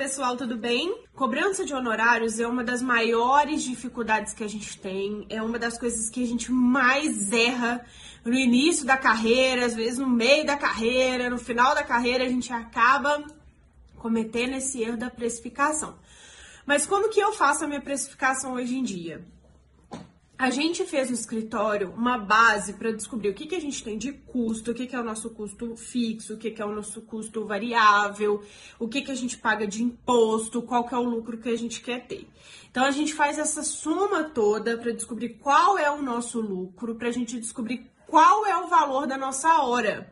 pessoal, tudo bem? Cobrança de honorários é uma das maiores dificuldades que a gente tem, é uma das coisas que a gente mais erra no início da carreira, às vezes no meio da carreira, no final da carreira, a gente acaba cometendo esse erro da precificação. Mas como que eu faço a minha precificação hoje em dia? A gente fez no escritório uma base para descobrir o que, que a gente tem de custo, o que, que é o nosso custo fixo, o que, que é o nosso custo variável, o que, que a gente paga de imposto, qual que é o lucro que a gente quer ter. Então a gente faz essa soma toda para descobrir qual é o nosso lucro, para a gente descobrir qual é o valor da nossa hora.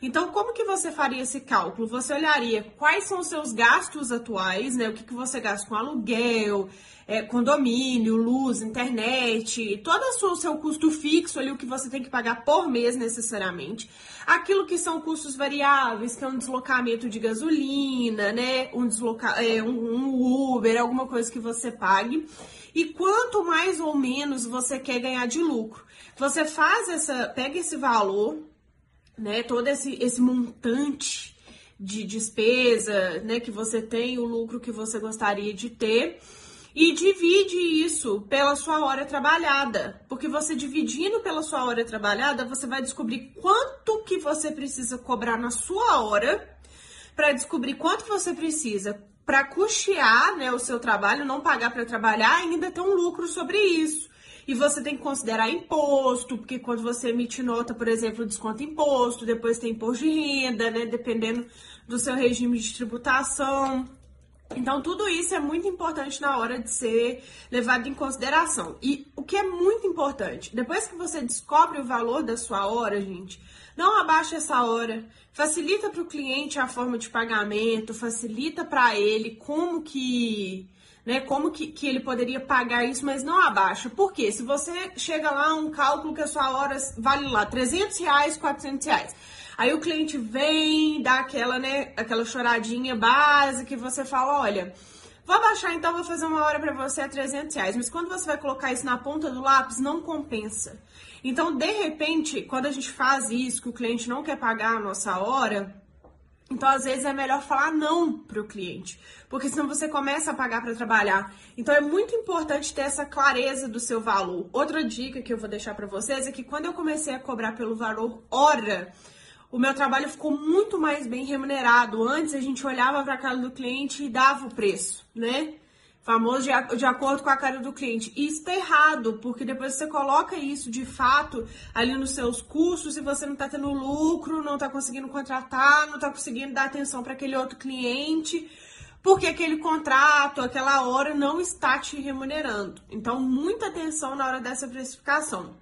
Então, como que você faria esse cálculo? Você olharia quais são os seus gastos atuais, né? O que, que você gasta com aluguel, é, condomínio, luz, internet, todo o seu custo fixo ali, o que você tem que pagar por mês necessariamente. Aquilo que são custos variáveis, que é um deslocamento de gasolina, né? Um, desloca é, um, um Uber, alguma coisa que você pague. E quanto mais ou menos você quer ganhar de lucro. Você faz essa, pega esse valor, né, todo esse, esse montante de despesa, né, que você tem, o lucro que você gostaria de ter, e divide isso pela sua hora trabalhada, porque você dividindo pela sua hora trabalhada, você vai descobrir quanto que você precisa cobrar na sua hora, para descobrir quanto você precisa para custear, né, o seu trabalho, não pagar para trabalhar, ainda ter um lucro sobre isso. E você tem que considerar imposto, porque quando você emite nota, por exemplo, desconta imposto, depois tem imposto de renda, né? Dependendo do seu regime de tributação. Então, tudo isso é muito importante na hora de ser levado em consideração. E o que é muito importante, depois que você descobre o valor da sua hora, gente, não abaixa essa hora. Facilita para o cliente a forma de pagamento, facilita para ele como que né? Como que, que ele poderia pagar isso, mas não abaixo. Por quê? Se você chega lá um cálculo que a sua hora vale lá 300 reais, 400 reais. Aí o cliente vem, dá aquela, né, aquela choradinha básica e você fala, olha, vou abaixar então, vou fazer uma hora para você a 300 reais. Mas quando você vai colocar isso na ponta do lápis, não compensa. Então, de repente, quando a gente faz isso, que o cliente não quer pagar a nossa hora, então, às vezes, é melhor falar não para o cliente, porque senão você começa a pagar para trabalhar. Então, é muito importante ter essa clareza do seu valor. Outra dica que eu vou deixar para vocês é que quando eu comecei a cobrar pelo valor hora, o meu trabalho ficou muito mais bem remunerado. Antes, a gente olhava para a cara do cliente e dava o preço, né? famoso de, de acordo com a cara do cliente. E isso está errado, porque depois você coloca isso de fato ali nos seus custos e você não está tendo lucro, não está conseguindo contratar, não está conseguindo dar atenção para aquele outro cliente, porque aquele contrato, aquela hora não está te remunerando. Então, muita atenção na hora dessa precificação.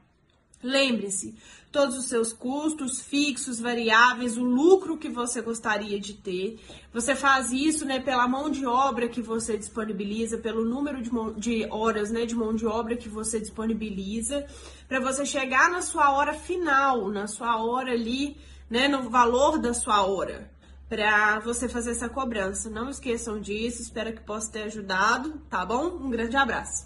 Lembre-se, todos os seus custos fixos, variáveis, o lucro que você gostaria de ter. Você faz isso, né, pela mão de obra que você disponibiliza, pelo número de, de horas, né, de mão de obra que você disponibiliza, para você chegar na sua hora final, na sua hora ali, né, no valor da sua hora, para você fazer essa cobrança. Não esqueçam disso, espero que possa ter ajudado, tá bom? Um grande abraço.